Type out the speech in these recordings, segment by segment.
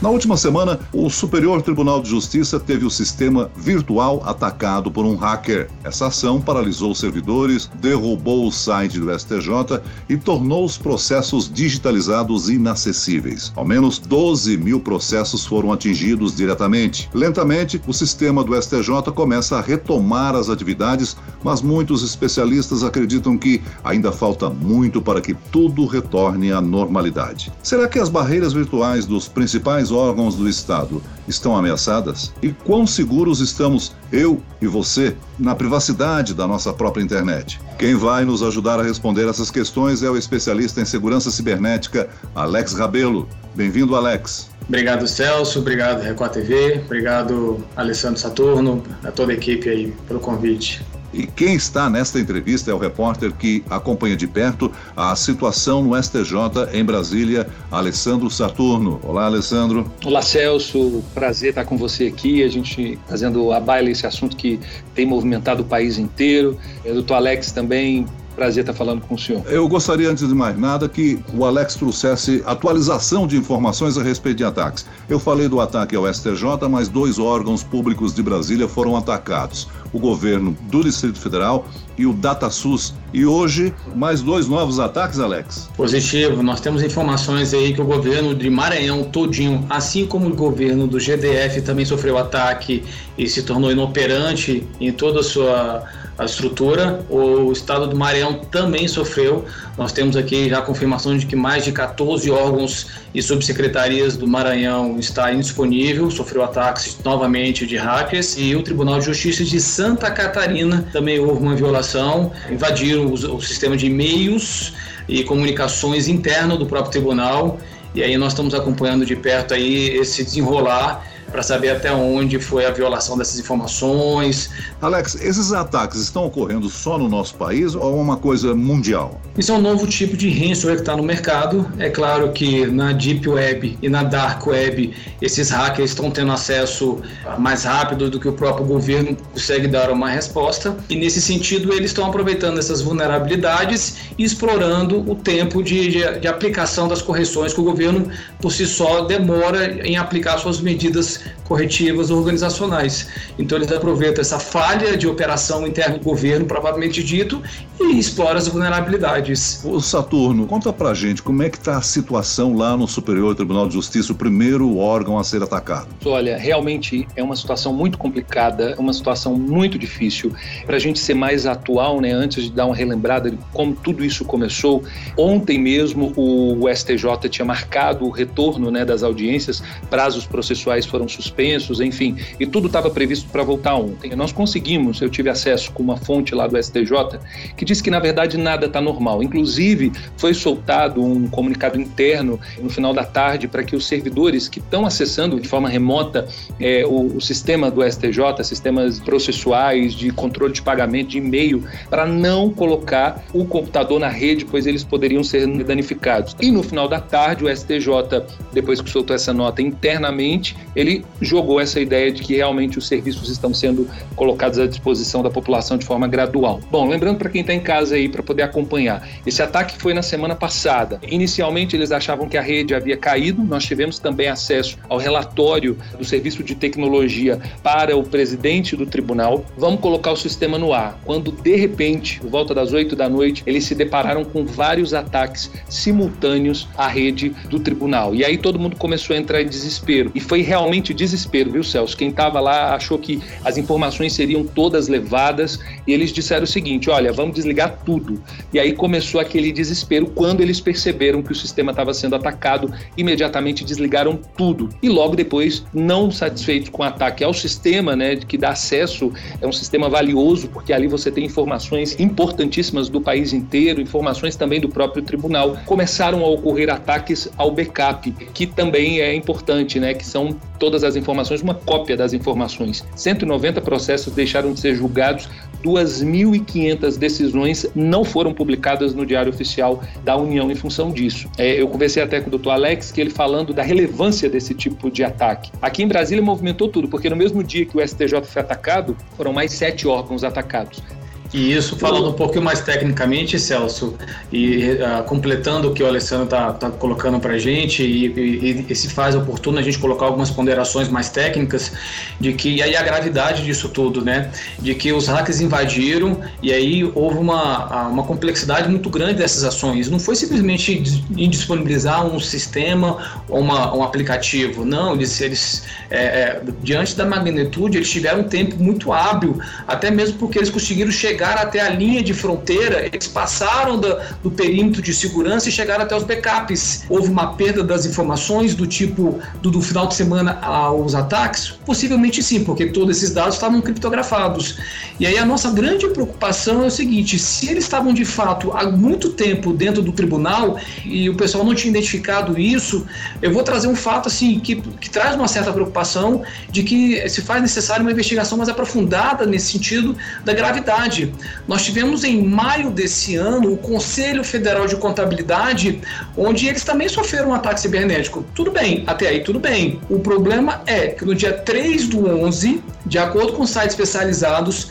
Na última semana, o Superior Tribunal de Justiça teve o sistema virtual atacado por um hacker. Essa ação paralisou servidores, derrubou o site do STJ e tornou os processos digitalizados inacessíveis. Ao menos 12 mil processos foram atingidos diretamente. Lentamente, o sistema do STJ começa a retomar as atividades, mas muitos especialistas acreditam que ainda falta muito para que tudo retorne à normalidade. Será que as barreiras virtuais dos principais órgãos do Estado estão ameaçadas? E quão seguros estamos, eu e você, na privacidade da nossa própria internet? Quem vai nos ajudar a responder essas questões é o especialista em segurança cibernética, Alex Rabelo. Bem-vindo, Alex. Obrigado, Celso. Obrigado, Record TV. Obrigado, Alessandro Saturno, a toda a equipe aí pelo convite. E quem está nesta entrevista é o repórter que acompanha de perto a situação no STJ em Brasília, Alessandro Saturno. Olá, Alessandro. Olá, Celso. Prazer estar com você aqui, a gente fazendo a baila esse assunto que tem movimentado o país inteiro. O doutor Alex também Prazer estar falando com o senhor. Eu gostaria, antes de mais nada, que o Alex trouxesse atualização de informações a respeito de ataques. Eu falei do ataque ao STJ, mas dois órgãos públicos de Brasília foram atacados: o governo do Distrito Federal e o DataSUS. E hoje, mais dois novos ataques, Alex? Positivo. Nós temos informações aí que o governo de Maranhão todinho, assim como o governo do GDF também sofreu ataque e se tornou inoperante em toda a sua a estrutura. O estado do Maranhão também sofreu. Nós temos aqui já a confirmação de que mais de 14 órgãos e subsecretarias do Maranhão está indisponível, sofreu ataques novamente de hackers. E o Tribunal de Justiça de Santa Catarina também houve uma violação, invadiram o, o sistema de e-mails e comunicações interno do próprio tribunal. E aí nós estamos acompanhando de perto aí esse desenrolar para saber até onde foi a violação dessas informações. Alex, esses ataques estão ocorrendo só no nosso país ou é uma coisa mundial? Isso é um novo tipo de ransomware que está no mercado. É claro que na Deep Web e na Dark Web, esses hackers estão tendo acesso mais rápido do que o próprio governo consegue dar uma resposta. E nesse sentido, eles estão aproveitando essas vulnerabilidades e explorando o tempo de, de, de aplicação das correções que o governo, por si só, demora em aplicar suas medidas corretivas organizacionais. Então eles aproveitam essa falha de operação interna do governo, provavelmente dito, e exploram as vulnerabilidades. O Saturno, conta pra gente como é que está a situação lá no Superior Tribunal de Justiça, o primeiro órgão a ser atacado. Olha, realmente é uma situação muito complicada, uma situação muito difícil. Para a gente ser mais atual, né, antes de dar uma relembrada de como tudo isso começou, ontem mesmo o STJ tinha marcado o retorno né, das audiências, prazos processuais foram suspensos, enfim, e tudo estava previsto para voltar ontem. Nós conseguimos, eu tive acesso com uma fonte lá do STJ que disse que na verdade nada está normal. Inclusive, foi soltado um comunicado interno no final da tarde para que os servidores que estão acessando de forma remota é, o, o, sistema do STJ, sistemas processuais de controle de pagamento, de e-mail, para não colocar o computador na rede, pois eles poderiam ser danificados. E no final da tarde, o STJ, depois que soltou essa nota internamente, ele jogou essa ideia de que realmente os serviços estão sendo colocados à disposição da população de forma gradual. Bom, lembrando para quem está em casa aí para poder acompanhar, esse ataque foi na semana passada. Inicialmente eles achavam que a rede havia caído, nós tivemos também acesso ao relatório do Serviço de Tecnologia para o presidente do tribunal. Vamos colocar o sistema no ar. Quando de repente, por volta das 8 da noite, eles se depararam com vários ataques simultâneos à rede do tribunal. E aí todo mundo começou a entrar em desespero. E foi realmente realmente desespero, viu, Celso? Quem estava lá achou que as informações seriam todas levadas e eles disseram o seguinte: olha, vamos desligar tudo. E aí começou aquele desespero quando eles perceberam que o sistema estava sendo atacado, imediatamente desligaram tudo. E logo depois, não satisfeitos com o ataque ao sistema, né, que dá acesso, é um sistema valioso, porque ali você tem informações importantíssimas do país inteiro, informações também do próprio tribunal, começaram a ocorrer ataques ao backup, que também é importante, né, que são todas as informações, uma cópia das informações. 190 processos deixaram de ser julgados, 2.500 decisões não foram publicadas no Diário Oficial da União em função disso. É, eu conversei até com o doutor Alex, que ele falando da relevância desse tipo de ataque. Aqui em Brasília movimentou tudo, porque no mesmo dia que o STJ foi atacado, foram mais sete órgãos atacados. E isso, falando um pouquinho mais tecnicamente, Celso, e uh, completando o que o Alessandro está tá colocando para a gente, e, e, e, se faz oportuno a gente colocar algumas ponderações mais técnicas, de que, e aí a gravidade disso tudo, né? De que os hackers invadiram e aí houve uma, uma complexidade muito grande dessas ações. Não foi simplesmente indisponibilizar um sistema ou uma, um aplicativo, não, eles, eles é, é, diante da magnitude, eles tiveram um tempo muito hábil, até mesmo porque eles conseguiram chegar chegar até a linha de fronteira, eles passaram do, do perímetro de segurança e chegaram até os backups. Houve uma perda das informações do tipo do, do final de semana aos ataques? Possivelmente sim, porque todos esses dados estavam criptografados. E aí a nossa grande preocupação é o seguinte: se eles estavam de fato há muito tempo dentro do tribunal e o pessoal não tinha identificado isso, eu vou trazer um fato assim que, que traz uma certa preocupação de que se faz necessário uma investigação mais aprofundada nesse sentido da gravidade. Nós tivemos em maio desse ano o Conselho Federal de Contabilidade, onde eles também sofreram um ataque cibernético. Tudo bem, até aí tudo bem. O problema é que no dia 3 do 11, de acordo com sites especializados,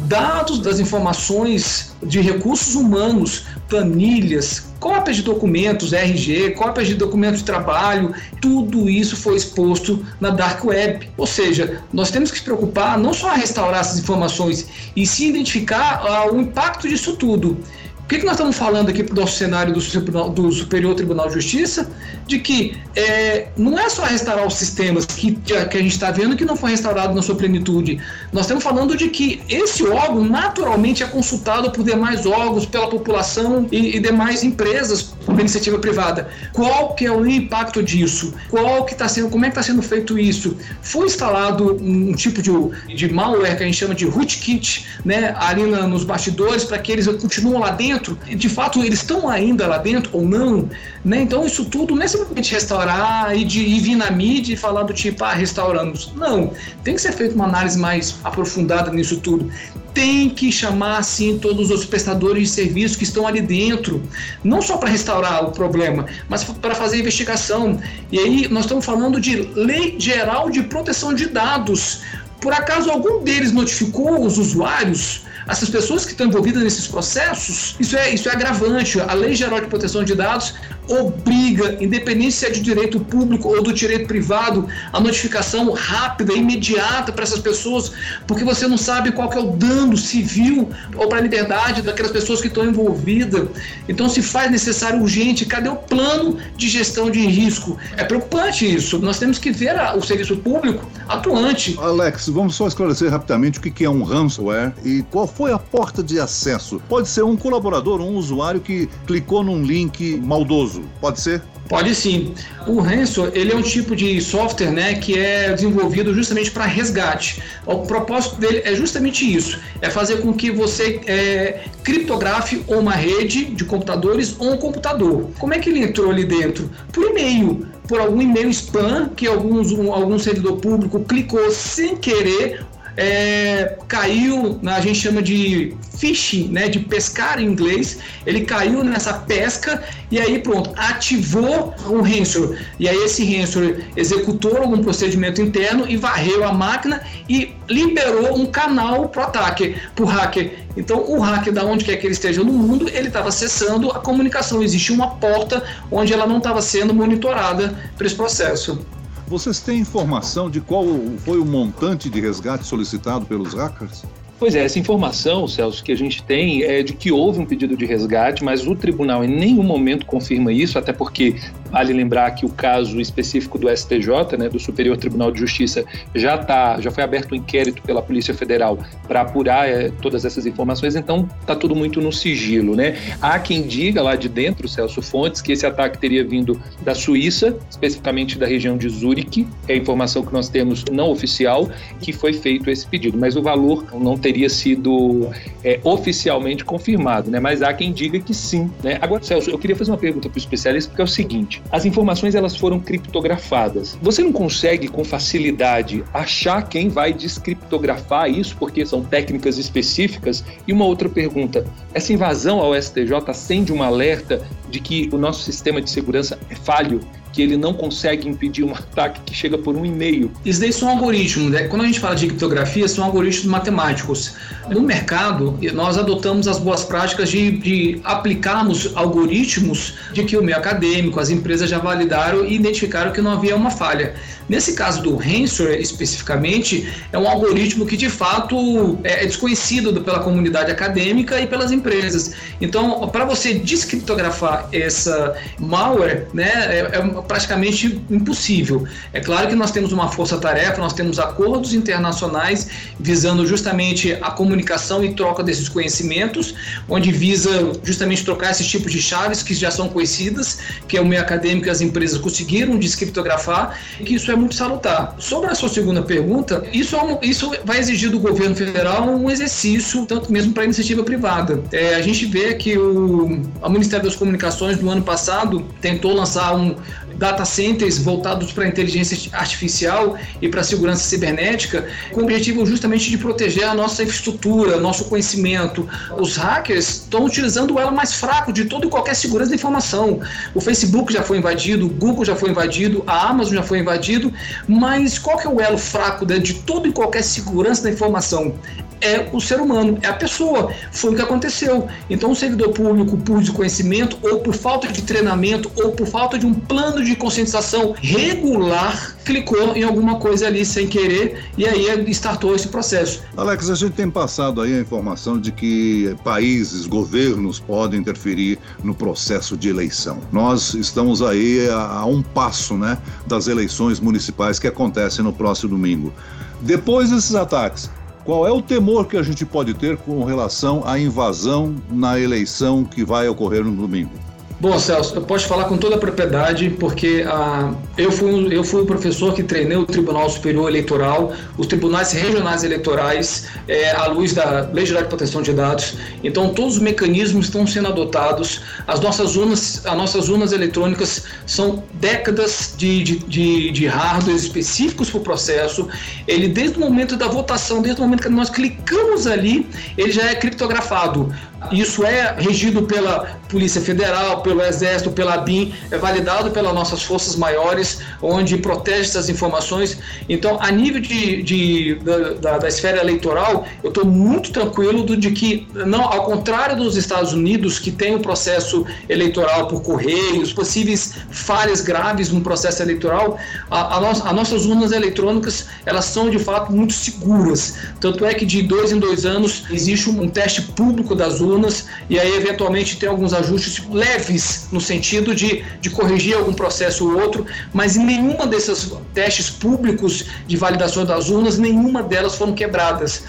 dados das informações de recursos humanos, planilhas, cópias de documentos, RG, cópias de documentos de trabalho, tudo isso foi exposto na Dark Web. Ou seja, nós temos que se preocupar não só a restaurar essas informações, e sim identificar uh, o impacto disso tudo. O que, que nós estamos falando aqui para o nosso cenário do, do, Superior Tribunal de Justiça? De que é, não é só restaurar os sistemas que, que a gente está vendo que não foi restaurado na sua plenitude. Nós estamos falando de que esse órgão naturalmente é consultado por demais órgãos, pela população e, e demais empresas por iniciativa privada. Qual que é o impacto disso? Qual que está sendo, como é que está sendo feito isso? Foi instalado um tipo de, de malware que a gente chama de rootkit, né, ali na, nos bastidores para que eles continuem lá dentro de fato eles estão ainda lá dentro ou não, né? Então isso tudo não é simplesmente restaurar e, de, e vir na mídia e falar do tipo, ah, restauramos. Não, tem que ser feita uma análise mais aprofundada nisso tudo. Tem que chamar, sim, todos os prestadores de serviço que estão ali dentro, não só para restaurar o problema, mas para fazer investigação. E aí nós estamos falando de lei geral de proteção de dados. Por acaso algum deles notificou os usuários essas pessoas que estão envolvidas nesses processos, isso é, isso é agravante. A Lei Geral de Proteção de Dados obriga, independente se é de direito público ou do direito privado, a notificação rápida, imediata para essas pessoas, porque você não sabe qual é o dano civil ou para a liberdade daquelas pessoas que estão envolvidas. Então se faz necessário urgente, cadê o plano de gestão de risco? É preocupante isso. Nós temos que ver a, o serviço público atuante. Alex, vamos só esclarecer rapidamente o que é um ransomware e qual foi a porta de acesso. Pode ser um colaborador, um usuário que clicou num link maldoso Pode ser? Pode sim. O ransom ele é um tipo de software né, que é desenvolvido justamente para resgate. O propósito dele é justamente isso: é fazer com que você é, criptografe uma rede de computadores ou um computador. Como é que ele entrou ali dentro? Por e-mail por algum e-mail spam que alguns, um, algum servidor público clicou sem querer é, caiu, a gente chama de fishing, né, de pescar em inglês, ele caiu nessa pesca e aí pronto, ativou um ransomware. E aí esse ransomware executou algum procedimento interno e varreu a máquina e liberou um canal para o ataque, para o hacker. Então o hacker, da onde quer que ele esteja no mundo, ele estava acessando a comunicação. Existia uma porta onde ela não estava sendo monitorada para esse processo. Vocês têm informação de qual foi o montante de resgate solicitado pelos hackers? Pois é, essa informação, Celso, que a gente tem é de que houve um pedido de resgate, mas o tribunal em nenhum momento confirma isso, até porque vale lembrar que o caso específico do STJ, né, do Superior Tribunal de Justiça, já tá, já foi aberto um inquérito pela Polícia Federal para apurar é, todas essas informações, então está tudo muito no sigilo, né? Há quem diga lá de dentro, Celso Fontes, que esse ataque teria vindo da Suíça, especificamente da região de Zurique, é a informação que nós temos não oficial, que foi feito esse pedido, mas o valor não teria sido é, oficialmente confirmado, né? Mas há quem diga que sim, né? Agora, Celso, eu queria fazer uma pergunta para o especialista, porque é o seguinte: as informações elas foram criptografadas. Você não consegue com facilidade achar quem vai descriptografar isso, porque são técnicas específicas? E uma outra pergunta: essa invasão ao STJ acende um alerta de que o nosso sistema de segurança é falho que ele não consegue impedir um ataque que chega por um e-mail. Isso daí são algoritmos, né? Quando a gente fala de criptografia, são algoritmos matemáticos. No mercado, nós adotamos as boas práticas de, de aplicarmos algoritmos de que o meio acadêmico, as empresas já validaram e identificaram que não havia uma falha. Nesse caso do Ransomware especificamente, é um algoritmo que de fato é desconhecido pela comunidade acadêmica e pelas empresas. Então, para você descriptografar essa malware, né, é, é praticamente impossível. É claro que nós temos uma força-tarefa, nós temos acordos internacionais visando justamente a comunicação e troca desses conhecimentos, onde visa justamente trocar esses tipos de chaves que já são conhecidas, que é o meio acadêmico e as empresas conseguiram descriptografar, e que isso é muito salutar. Sobre a sua segunda pergunta, isso, é um, isso vai exigir do governo federal um exercício, tanto mesmo para a iniciativa privada. É, a gente vê que o, o Ministério das Comunicações, no ano passado, tentou lançar um data centers voltados para inteligência artificial e para segurança cibernética, com o objetivo justamente de proteger a nossa infraestrutura, nosso conhecimento. Os hackers estão utilizando o elo mais fraco de toda e qualquer segurança da informação. O Facebook já foi invadido, o Google já foi invadido, a Amazon já foi invadido, mas qual que é o elo fraco de toda e qualquer segurança da informação? é o ser humano, é a pessoa. Foi o que aconteceu. Então, o servidor público, por desconhecimento, ou por falta de treinamento, ou por falta de um plano de conscientização regular, clicou em alguma coisa ali sem querer e aí startou esse processo. Alex, a gente tem passado aí a informação de que países, governos podem interferir no processo de eleição. Nós estamos aí a, a um passo né, das eleições municipais que acontecem no próximo domingo. Depois desses ataques, qual é o temor que a gente pode ter com relação à invasão na eleição que vai ocorrer no domingo? Bom, Celso, eu posso falar com toda a propriedade, porque ah, eu, fui, eu fui o professor que treinei o Tribunal Superior Eleitoral, os tribunais regionais eleitorais, é, à luz da Lei Geral de Proteção de Dados. Então, todos os mecanismos estão sendo adotados. As nossas urnas, as nossas urnas eletrônicas são décadas de, de, de, de hardware específicos para o processo. Ele, desde o momento da votação, desde o momento que nós clicamos ali, ele já é criptografado. Isso é regido pela Polícia Federal, pelo Exército, pela BIM, é validado pelas nossas forças maiores, onde protege essas informações. Então, a nível de, de da, da, esfera eleitoral, eu estou muito tranquilo do, de que, não, ao contrário dos Estados Unidos, que tem o processo eleitoral por correios, possíveis falhas graves no processo eleitoral, a, a, no, as nossas urnas eletrônicas elas são de fato muito seguras. Tanto é que de dois em dois anos existe um, um teste público das urnas e aí eventualmente tem alguns ajustes leves no sentido de, de corrigir algum processo ou outro, mas em nenhuma desses testes públicos de validação das urnas, nenhuma delas foram quebradas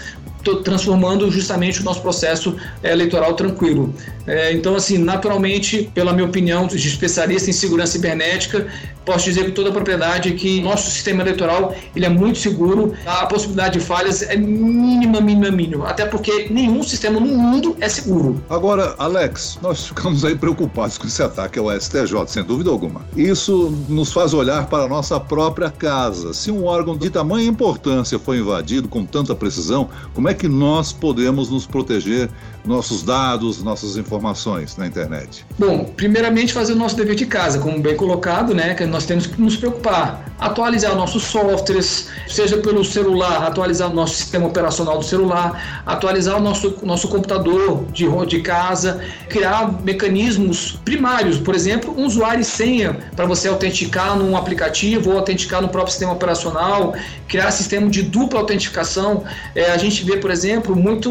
transformando justamente o nosso processo é, eleitoral tranquilo. É, então, assim, naturalmente, pela minha opinião de especialista em segurança cibernética, posso dizer com toda a propriedade que nosso sistema eleitoral ele é muito seguro, a possibilidade de falhas é mínima, mínima, mínima, até porque nenhum sistema no mundo é seguro. Agora, Alex, nós ficamos aí preocupados com esse ataque ao STJ, sem dúvida alguma. Isso nos faz olhar para a nossa própria casa. Se um órgão de tamanha importância foi invadido com tanta precisão, como é que nós podemos nos proteger nossos dados, nossas informações na internet? Bom, primeiramente fazer o nosso dever de casa, como bem colocado, né? Que nós temos que nos preocupar. Atualizar nossos softwares, seja pelo celular, atualizar nosso sistema operacional do celular, atualizar o nosso, nosso computador de, de casa, criar mecanismos primários, por exemplo, um usuário e senha para você autenticar num aplicativo ou autenticar no próprio sistema operacional, criar sistema de dupla autenticação. É, a gente vê, por exemplo, muito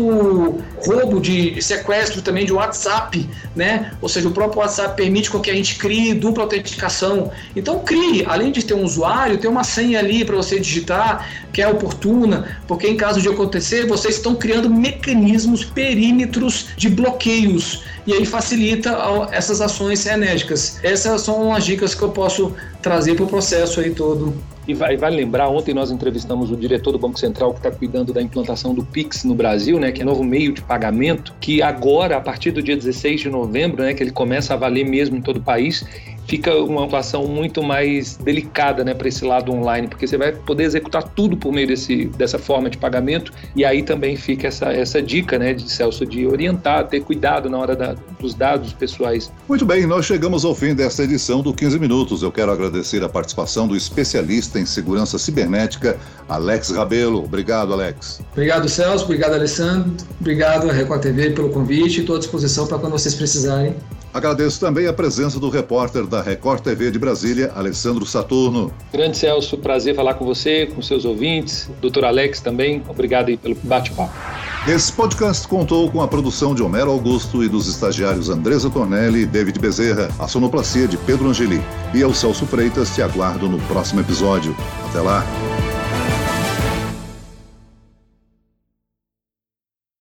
roubo de sequestro também de WhatsApp, né? Ou seja, o próprio WhatsApp permite com que a gente crie dupla autenticação. Então crie, além de ter um usuário, tem uma senha ali para você digitar que é oportuna, porque em caso de acontecer, vocês estão criando mecanismos, perímetros de bloqueios e aí facilita essas ações enérgicas. Essas são as dicas que eu posso trazer para o processo aí todo. E vai, vale lembrar, ontem nós entrevistamos o diretor do Banco Central que está cuidando da implantação do Pix no Brasil, né, que é novo meio de pagamento, que agora, a partir do dia 16 de novembro, né, que ele começa a valer mesmo em todo o país, fica uma situação muito mais delicada né, para esse lado online, porque você vai poder executar tudo por meio desse, dessa forma de pagamento, e aí também fica essa, essa dica, né, de Celso, de orientar, ter cuidado na hora da, dos dados pessoais. Muito bem, nós chegamos ao fim desta edição do 15 Minutos. Eu quero agradecer a participação do especialista em segurança cibernética, Alex Rabelo. Obrigado, Alex. Obrigado, Celso. Obrigado, Alessandro. Obrigado, Record TV, pelo convite. Estou à disposição para quando vocês precisarem. Agradeço também a presença do repórter da Record TV de Brasília, Alessandro Saturno. Grande Celso, prazer falar com você, com seus ouvintes, doutor Alex também. Obrigado aí pelo bate-papo. Esse podcast contou com a produção de Homero Augusto e dos estagiários Andresa Tornelli e David Bezerra, a sonoplastia de Pedro Angeli. E eu, Celso Freitas, te aguardo no próximo episódio. Até lá!